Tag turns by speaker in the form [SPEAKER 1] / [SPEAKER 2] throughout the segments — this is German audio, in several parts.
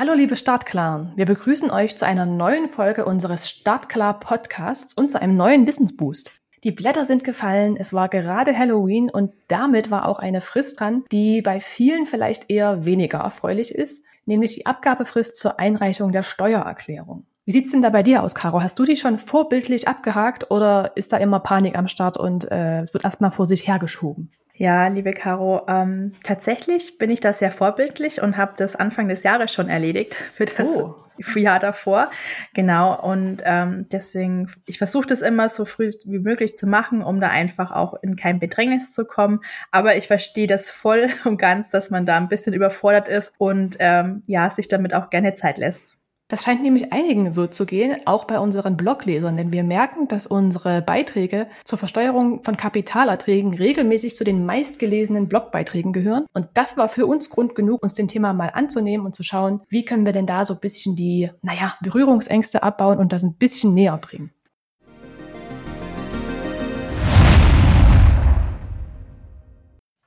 [SPEAKER 1] Hallo liebe Startklar, wir begrüßen euch zu einer neuen Folge unseres Startklar Podcasts und zu einem neuen Wissensboost. Die Blätter sind gefallen, es war gerade Halloween und damit war auch eine Frist dran, die bei vielen vielleicht eher weniger erfreulich ist, nämlich die Abgabefrist zur Einreichung der Steuererklärung. Wie sieht's denn da bei dir aus, Caro? Hast du die schon vorbildlich abgehakt oder ist da immer Panik am Start und äh, es wird erstmal vor sich hergeschoben?
[SPEAKER 2] Ja, liebe Caro, ähm, tatsächlich bin ich da sehr vorbildlich und habe das Anfang des Jahres schon erledigt für das oh. Jahr davor. Genau, und ähm, deswegen, ich versuche das immer so früh wie möglich zu machen, um da einfach auch in kein Bedrängnis zu kommen. Aber ich verstehe das voll und ganz, dass man da ein bisschen überfordert ist und ähm, ja, sich damit auch gerne Zeit lässt.
[SPEAKER 1] Das scheint nämlich einigen so zu gehen, auch bei unseren Bloglesern, denn wir merken, dass unsere Beiträge zur Versteuerung von Kapitalerträgen regelmäßig zu den meistgelesenen Blogbeiträgen gehören. Und das war für uns Grund genug, uns dem Thema mal anzunehmen und zu schauen, wie können wir denn da so ein bisschen die, naja, Berührungsängste abbauen und das ein bisschen näher bringen.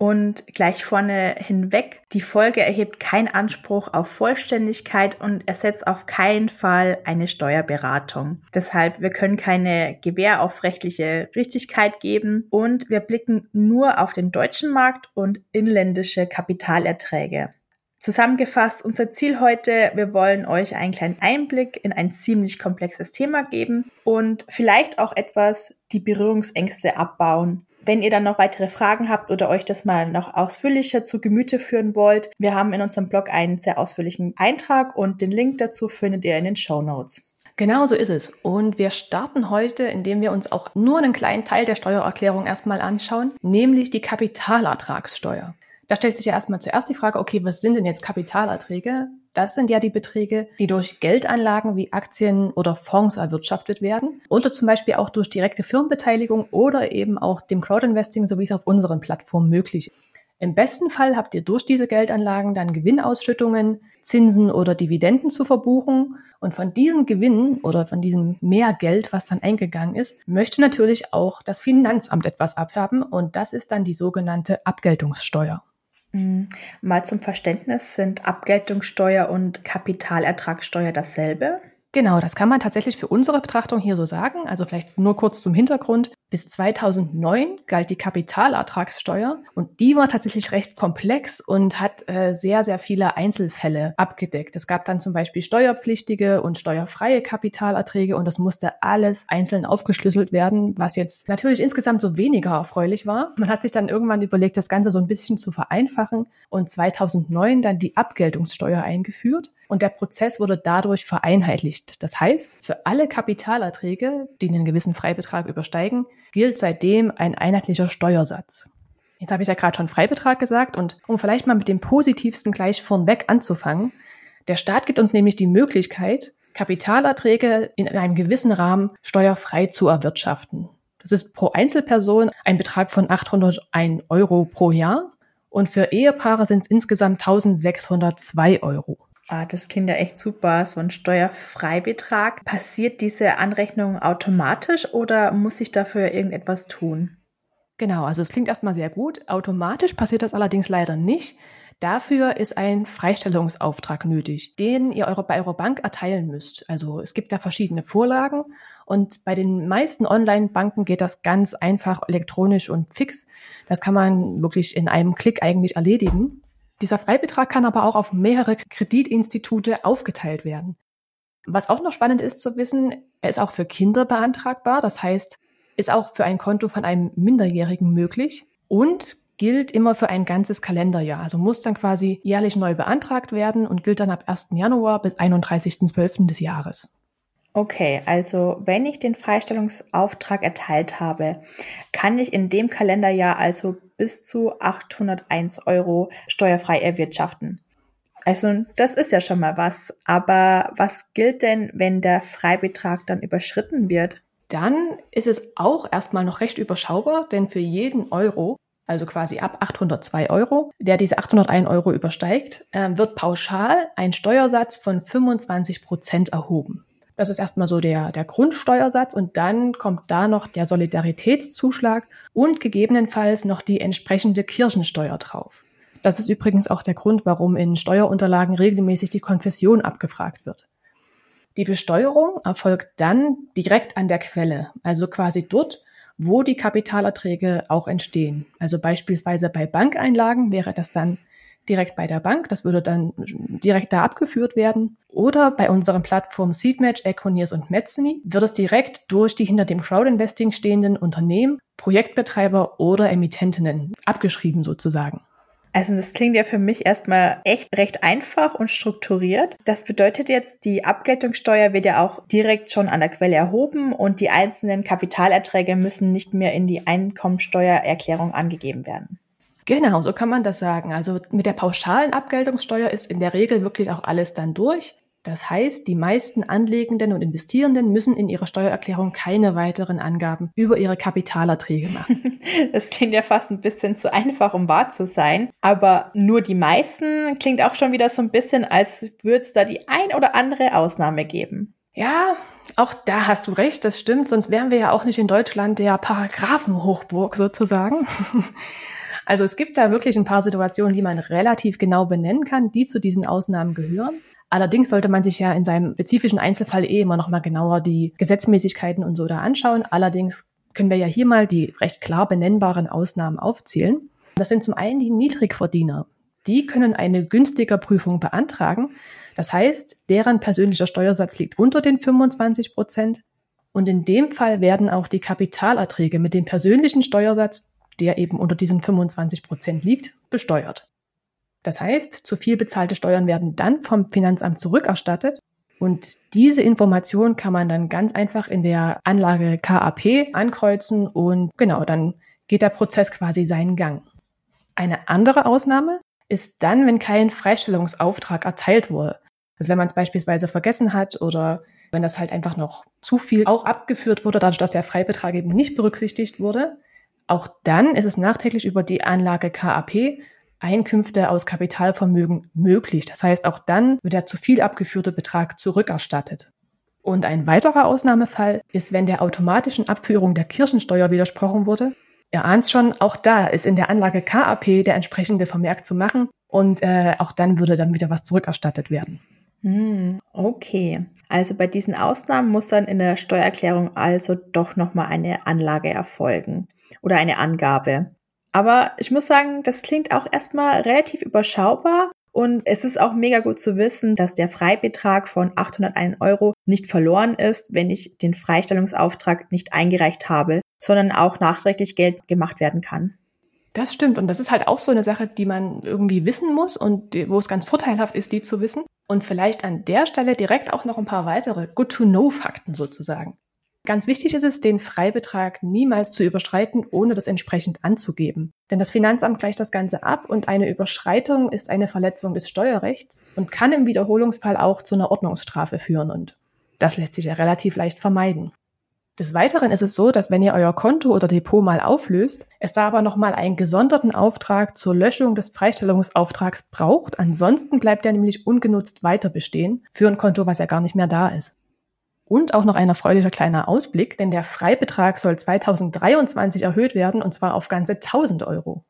[SPEAKER 2] Und gleich vorne hinweg, die Folge erhebt keinen Anspruch auf Vollständigkeit und ersetzt auf keinen Fall eine Steuerberatung. Deshalb, wir können keine Gewähr auf rechtliche Richtigkeit geben und wir blicken nur auf den deutschen Markt und inländische Kapitalerträge. Zusammengefasst, unser Ziel heute, wir wollen euch einen kleinen Einblick in ein ziemlich komplexes Thema geben und vielleicht auch etwas die Berührungsängste abbauen wenn ihr dann noch weitere Fragen habt oder euch das mal noch ausführlicher zu Gemüte führen wollt, wir haben in unserem Blog einen sehr ausführlichen Eintrag und den Link dazu findet ihr in den Show Notes.
[SPEAKER 1] Genau so ist es. Und wir starten heute, indem wir uns auch nur einen kleinen Teil der Steuererklärung erstmal anschauen, nämlich die Kapitalertragssteuer. Da stellt sich ja erstmal zuerst die Frage, okay, was sind denn jetzt Kapitalerträge? Das sind ja die Beträge, die durch Geldanlagen wie Aktien oder Fonds erwirtschaftet werden oder zum Beispiel auch durch direkte Firmenbeteiligung oder eben auch dem Crowdinvesting, so wie es auf unseren Plattformen möglich ist. Im besten Fall habt ihr durch diese Geldanlagen dann Gewinnausschüttungen, Zinsen oder Dividenden zu verbuchen. Und von diesen Gewinnen oder von diesem Mehrgeld, was dann eingegangen ist, möchte natürlich auch das Finanzamt etwas abhaben. Und das ist dann die sogenannte Abgeltungssteuer.
[SPEAKER 2] Mhm. Mal zum Verständnis, sind Abgeltungssteuer und Kapitalertragssteuer dasselbe?
[SPEAKER 1] Genau, das kann man tatsächlich für unsere Betrachtung hier so sagen. Also vielleicht nur kurz zum Hintergrund. Bis 2009 galt die Kapitalertragssteuer und die war tatsächlich recht komplex und hat äh, sehr, sehr viele Einzelfälle abgedeckt. Es gab dann zum Beispiel steuerpflichtige und steuerfreie Kapitalerträge und das musste alles einzeln aufgeschlüsselt werden, was jetzt natürlich insgesamt so weniger erfreulich war. Man hat sich dann irgendwann überlegt, das Ganze so ein bisschen zu vereinfachen und 2009 dann die Abgeltungssteuer eingeführt und der Prozess wurde dadurch vereinheitlicht. Das heißt, für alle Kapitalerträge, die einen gewissen Freibetrag übersteigen, gilt seitdem ein einheitlicher Steuersatz. Jetzt habe ich ja gerade schon Freibetrag gesagt und um vielleicht mal mit dem Positivsten gleich vornweg anzufangen, der Staat gibt uns nämlich die Möglichkeit, Kapitalerträge in einem gewissen Rahmen steuerfrei zu erwirtschaften. Das ist pro Einzelperson ein Betrag von 801 Euro pro Jahr und für Ehepaare sind es insgesamt 1602 Euro.
[SPEAKER 2] Ah, das klingt ja echt super, so ein Steuerfreibetrag. Passiert diese Anrechnung automatisch oder muss ich dafür irgendetwas tun?
[SPEAKER 1] Genau, also es klingt erstmal sehr gut. Automatisch passiert das allerdings leider nicht. Dafür ist ein Freistellungsauftrag nötig, den ihr eure, bei eurer Bank erteilen müsst. Also es gibt da verschiedene Vorlagen und bei den meisten Online-Banken geht das ganz einfach elektronisch und fix. Das kann man wirklich in einem Klick eigentlich erledigen. Dieser Freibetrag kann aber auch auf mehrere Kreditinstitute aufgeteilt werden. Was auch noch spannend ist zu wissen, er ist auch für Kinder beantragbar. Das heißt, ist auch für ein Konto von einem Minderjährigen möglich und gilt immer für ein ganzes Kalenderjahr. Also muss dann quasi jährlich neu beantragt werden und gilt dann ab 1. Januar bis 31.12. des Jahres.
[SPEAKER 2] Okay, also wenn ich den Freistellungsauftrag erteilt habe, kann ich in dem Kalenderjahr also bis zu 801 Euro steuerfrei erwirtschaften. Also das ist ja schon mal was. Aber was gilt denn, wenn der Freibetrag dann überschritten wird?
[SPEAKER 1] Dann ist es auch erstmal noch recht überschaubar, denn für jeden Euro, also quasi ab 802 Euro, der diese 801 Euro übersteigt, äh, wird pauschal ein Steuersatz von 25 Prozent erhoben. Das ist erstmal so der, der Grundsteuersatz und dann kommt da noch der Solidaritätszuschlag und gegebenenfalls noch die entsprechende Kirchensteuer drauf. Das ist übrigens auch der Grund, warum in Steuerunterlagen regelmäßig die Konfession abgefragt wird. Die Besteuerung erfolgt dann direkt an der Quelle, also quasi dort, wo die Kapitalerträge auch entstehen. Also beispielsweise bei Bankeinlagen wäre das dann direkt bei der Bank, das würde dann direkt da abgeführt werden. Oder bei unseren Plattformen Seedmatch, Econiers und Metzany wird es direkt durch die hinter dem Crowdinvesting stehenden Unternehmen, Projektbetreiber oder Emittentinnen abgeschrieben sozusagen.
[SPEAKER 2] Also das klingt ja für mich erstmal echt recht einfach und strukturiert. Das bedeutet jetzt, die Abgeltungssteuer wird ja auch direkt schon an der Quelle erhoben und die einzelnen Kapitalerträge müssen nicht mehr in die Einkommensteuererklärung angegeben werden.
[SPEAKER 1] Genau, so kann man das sagen. Also mit der pauschalen Abgeltungssteuer ist in der Regel wirklich auch alles dann durch. Das heißt, die meisten Anlegenden und Investierenden müssen in ihrer Steuererklärung keine weiteren Angaben über ihre Kapitalerträge machen.
[SPEAKER 2] Das klingt ja fast ein bisschen zu einfach, um wahr zu sein. Aber nur die meisten klingt auch schon wieder so ein bisschen, als würde es da die ein oder andere Ausnahme geben.
[SPEAKER 1] Ja, auch da hast du recht, das stimmt. Sonst wären wir ja auch nicht in Deutschland der Paragraphenhochburg sozusagen. Also es gibt da wirklich ein paar Situationen, die man relativ genau benennen kann, die zu diesen Ausnahmen gehören. Allerdings sollte man sich ja in seinem spezifischen Einzelfall eh immer noch mal genauer die Gesetzmäßigkeiten und so da anschauen. Allerdings können wir ja hier mal die recht klar benennbaren Ausnahmen aufzählen. Das sind zum einen die Niedrigverdiener. Die können eine günstiger Prüfung beantragen. Das heißt, deren persönlicher Steuersatz liegt unter den 25 Prozent. Und in dem Fall werden auch die Kapitalerträge mit dem persönlichen Steuersatz, der eben unter diesen 25 Prozent liegt, besteuert. Das heißt, zu viel bezahlte Steuern werden dann vom Finanzamt zurückerstattet und diese Information kann man dann ganz einfach in der Anlage KAP ankreuzen und genau, dann geht der Prozess quasi seinen Gang. Eine andere Ausnahme ist dann, wenn kein Freistellungsauftrag erteilt wurde. Also wenn man es beispielsweise vergessen hat oder wenn das halt einfach noch zu viel auch abgeführt wurde, dadurch, dass der Freibetrag eben nicht berücksichtigt wurde. Auch dann ist es nachträglich über die Anlage KAP Einkünfte aus Kapitalvermögen möglich. Das heißt, auch dann wird der zu viel abgeführte Betrag zurückerstattet. Und ein weiterer Ausnahmefall ist, wenn der automatischen Abführung der Kirchensteuer widersprochen wurde. Ihr ahnt schon, auch da ist in der Anlage KAP der entsprechende Vermerk zu machen und äh, auch dann würde dann wieder was zurückerstattet werden.
[SPEAKER 2] Hm, okay. Also bei diesen Ausnahmen muss dann in der Steuererklärung also doch nochmal eine Anlage erfolgen oder eine Angabe. Aber ich muss sagen, das klingt auch erstmal relativ überschaubar. Und es ist auch mega gut zu wissen, dass der Freibetrag von 801 Euro nicht verloren ist, wenn ich den Freistellungsauftrag nicht eingereicht habe, sondern auch nachträglich Geld gemacht werden kann.
[SPEAKER 1] Das stimmt. Und das ist halt auch so eine Sache, die man irgendwie wissen muss und wo es ganz vorteilhaft ist, die zu wissen. Und vielleicht an der Stelle direkt auch noch ein paar weitere Good-to-Know-Fakten sozusagen. Ganz wichtig ist es, den Freibetrag niemals zu überschreiten, ohne das entsprechend anzugeben. Denn das Finanzamt gleicht das Ganze ab und eine Überschreitung ist eine Verletzung des Steuerrechts und kann im Wiederholungsfall auch zu einer Ordnungsstrafe führen und das lässt sich ja relativ leicht vermeiden. Des Weiteren ist es so, dass wenn ihr euer Konto oder Depot mal auflöst, es da aber nochmal einen gesonderten Auftrag zur Löschung des Freistellungsauftrags braucht. Ansonsten bleibt er nämlich ungenutzt weiter bestehen für ein Konto, was ja gar nicht mehr da ist. Und auch noch ein erfreulicher kleiner Ausblick, denn der Freibetrag soll 2023 erhöht werden und zwar auf ganze 1000 Euro.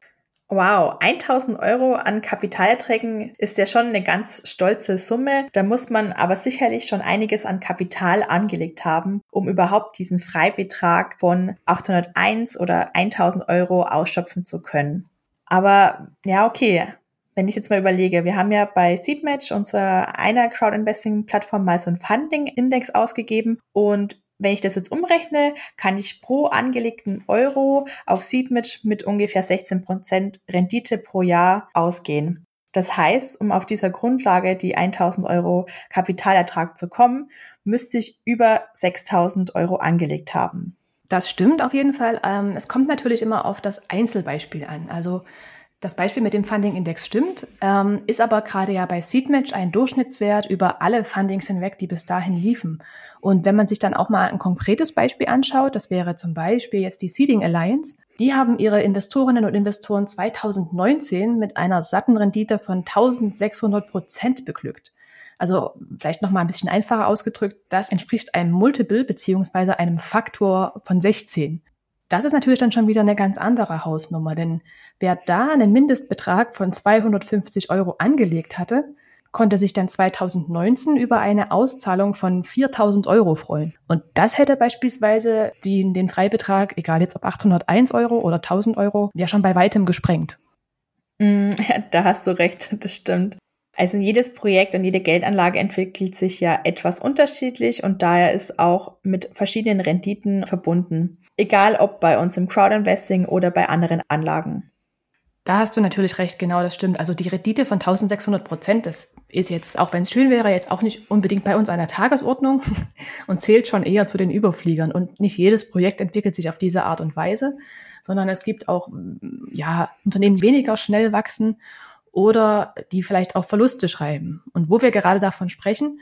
[SPEAKER 2] Wow, 1000 Euro an Kapitalerträgen ist ja schon eine ganz stolze Summe. Da muss man aber sicherlich schon einiges an Kapital angelegt haben, um überhaupt diesen Freibetrag von 801 oder 1000 Euro ausschöpfen zu können. Aber ja, okay wenn ich jetzt mal überlege, wir haben ja bei Seedmatch, unserer einer Crowdinvesting-Plattform, mal so einen Funding-Index ausgegeben und wenn ich das jetzt umrechne, kann ich pro angelegten Euro auf Seedmatch mit ungefähr 16% Rendite pro Jahr ausgehen. Das heißt, um auf dieser Grundlage die 1000 Euro Kapitalertrag zu kommen, müsste ich über 6000 Euro angelegt haben.
[SPEAKER 1] Das stimmt auf jeden Fall. Ähm, es kommt natürlich immer auf das Einzelbeispiel an. Also das Beispiel mit dem Funding-Index stimmt, ähm, ist aber gerade ja bei Seedmatch ein Durchschnittswert über alle Fundings hinweg, die bis dahin liefen. Und wenn man sich dann auch mal ein konkretes Beispiel anschaut, das wäre zum Beispiel jetzt die Seeding Alliance, die haben ihre Investorinnen und Investoren 2019 mit einer satten Rendite von 1600 Prozent beglückt. Also vielleicht noch mal ein bisschen einfacher ausgedrückt, das entspricht einem Multiple beziehungsweise einem Faktor von 16. das ist natürlich dann schon wieder eine ganz andere Hausnummer, denn wer da einen Mindestbetrag von 250 Euro angelegt hatte, konnte sich dann 2019 über eine Auszahlung von 4000 Euro freuen. Und das hätte beispielsweise den, den Freibetrag, egal jetzt ob 801 Euro oder 1000 Euro, ja schon bei weitem gesprengt.
[SPEAKER 2] Mm, ja, da hast du recht, das stimmt. Also jedes Projekt und jede Geldanlage entwickelt sich ja etwas unterschiedlich und daher ist auch mit verschiedenen Renditen verbunden. Egal ob bei uns im Crowdinvesting oder bei anderen Anlagen.
[SPEAKER 1] Da hast du natürlich recht, genau, das stimmt. Also die Rendite von 1600 Prozent, das ist jetzt, auch wenn es schön wäre, jetzt auch nicht unbedingt bei uns an der Tagesordnung und zählt schon eher zu den Überfliegern. Und nicht jedes Projekt entwickelt sich auf diese Art und Weise, sondern es gibt auch, ja, Unternehmen, die weniger schnell wachsen oder die vielleicht auch Verluste schreiben. Und wo wir gerade davon sprechen,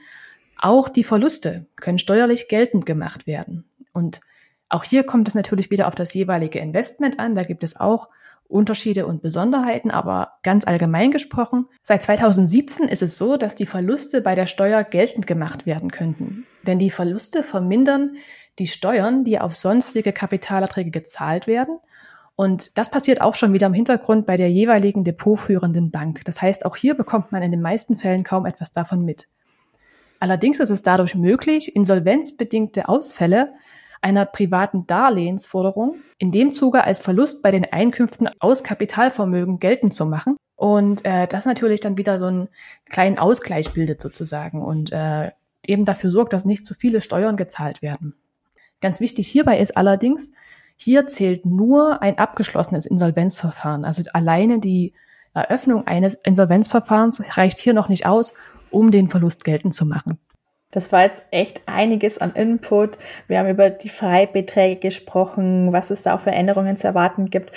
[SPEAKER 1] auch die Verluste können steuerlich geltend gemacht werden. Und auch hier kommt es natürlich wieder auf das jeweilige Investment an. Da gibt es auch Unterschiede und Besonderheiten, aber ganz allgemein gesprochen, seit 2017 ist es so, dass die Verluste bei der Steuer geltend gemacht werden könnten. Denn die Verluste vermindern die Steuern, die auf sonstige Kapitalerträge gezahlt werden. Und das passiert auch schon wieder im Hintergrund bei der jeweiligen depotführenden Bank. Das heißt, auch hier bekommt man in den meisten Fällen kaum etwas davon mit. Allerdings ist es dadurch möglich, insolvenzbedingte Ausfälle einer privaten Darlehensforderung in dem Zuge als Verlust bei den Einkünften aus Kapitalvermögen geltend zu machen. Und äh, das natürlich dann wieder so einen kleinen Ausgleich bildet sozusagen und äh, eben dafür sorgt, dass nicht zu viele Steuern gezahlt werden. Ganz wichtig hierbei ist allerdings, hier zählt nur ein abgeschlossenes Insolvenzverfahren. Also alleine die Eröffnung eines Insolvenzverfahrens reicht hier noch nicht aus, um den Verlust geltend zu machen.
[SPEAKER 2] Das war jetzt echt einiges an Input. Wir haben über die Freibeträge gesprochen, was es da auch für Änderungen zu erwarten gibt,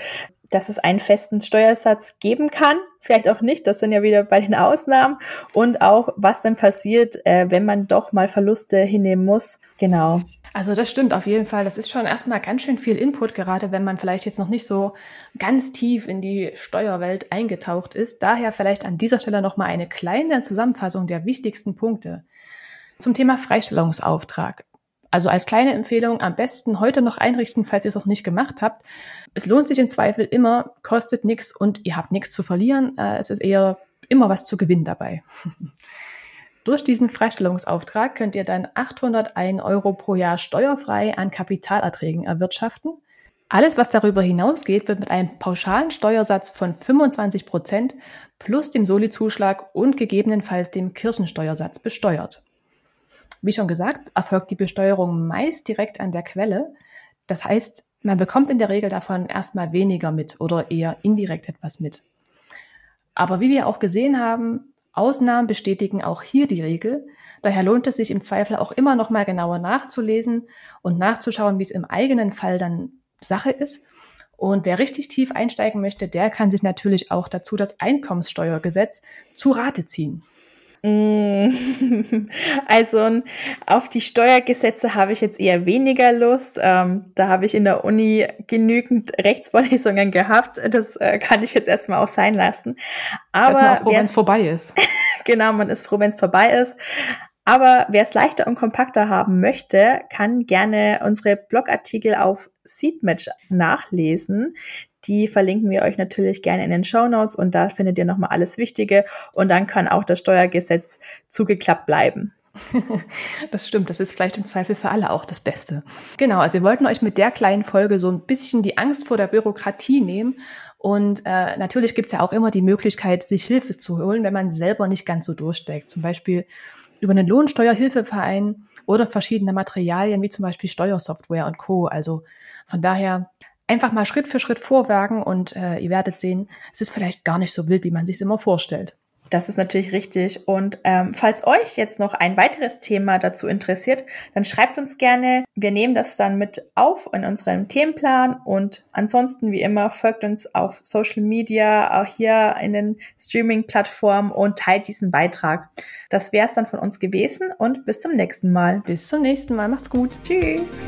[SPEAKER 2] dass es einen festen Steuersatz geben kann, vielleicht auch nicht, das sind ja wieder bei den Ausnahmen und auch, was dann passiert, äh, wenn man doch mal Verluste hinnehmen muss. Genau.
[SPEAKER 1] Also das stimmt auf jeden Fall. Das ist schon erstmal ganz schön viel Input, gerade wenn man vielleicht jetzt noch nicht so ganz tief in die Steuerwelt eingetaucht ist. Daher vielleicht an dieser Stelle nochmal eine kleine Zusammenfassung der wichtigsten Punkte. Zum Thema Freistellungsauftrag. Also als kleine Empfehlung am besten heute noch einrichten, falls ihr es noch nicht gemacht habt. Es lohnt sich im Zweifel immer, kostet nichts und ihr habt nichts zu verlieren. Äh, es ist eher immer was zu gewinnen dabei. Durch diesen Freistellungsauftrag könnt ihr dann 801 Euro pro Jahr steuerfrei an Kapitalerträgen erwirtschaften. Alles, was darüber hinausgeht, wird mit einem pauschalen Steuersatz von 25 Prozent plus dem Soli-Zuschlag und gegebenenfalls dem Kirchensteuersatz besteuert. Wie schon gesagt, erfolgt die Besteuerung meist direkt an der Quelle. Das heißt, man bekommt in der Regel davon erstmal weniger mit oder eher indirekt etwas mit. Aber wie wir auch gesehen haben, Ausnahmen bestätigen auch hier die Regel. Daher lohnt es sich im Zweifel auch immer noch mal genauer nachzulesen und nachzuschauen, wie es im eigenen Fall dann Sache ist. Und wer richtig tief einsteigen möchte, der kann sich natürlich auch dazu das Einkommenssteuergesetz zu Rate ziehen.
[SPEAKER 2] Mm. Also auf die Steuergesetze habe ich jetzt eher weniger Lust. Ähm, da habe ich in der Uni genügend Rechtsvorlesungen gehabt. Das äh, kann ich jetzt erstmal auch sein lassen.
[SPEAKER 1] Aber erstmal froh, wenn es vorbei ist.
[SPEAKER 2] genau, man ist froh, wenn es vorbei ist. Aber wer es leichter und kompakter haben möchte, kann gerne unsere Blogartikel auf Seedmatch nachlesen. Die verlinken wir euch natürlich gerne in den Show Notes und da findet ihr nochmal alles Wichtige und dann kann auch das Steuergesetz zugeklappt bleiben.
[SPEAKER 1] Das stimmt, das ist vielleicht im Zweifel für alle auch das Beste. Genau, also wir wollten euch mit der kleinen Folge so ein bisschen die Angst vor der Bürokratie nehmen. Und äh, natürlich gibt es ja auch immer die Möglichkeit, sich Hilfe zu holen, wenn man selber nicht ganz so durchsteckt. Zum Beispiel über einen Lohnsteuerhilfeverein oder verschiedene Materialien wie zum Beispiel Steuersoftware und Co. Also von daher einfach mal Schritt für Schritt vorwerken und äh, ihr werdet sehen, es ist vielleicht gar nicht so wild, wie man sich immer vorstellt.
[SPEAKER 2] Das ist natürlich richtig. Und ähm, falls euch jetzt noch ein weiteres Thema dazu interessiert, dann schreibt uns gerne. Wir nehmen das dann mit auf in unserem Themenplan. Und ansonsten, wie immer, folgt uns auf Social Media, auch hier in den Streaming-Plattformen und teilt diesen Beitrag. Das wäre es dann von uns gewesen und bis zum nächsten Mal.
[SPEAKER 1] Bis zum nächsten Mal. Macht's gut. Tschüss.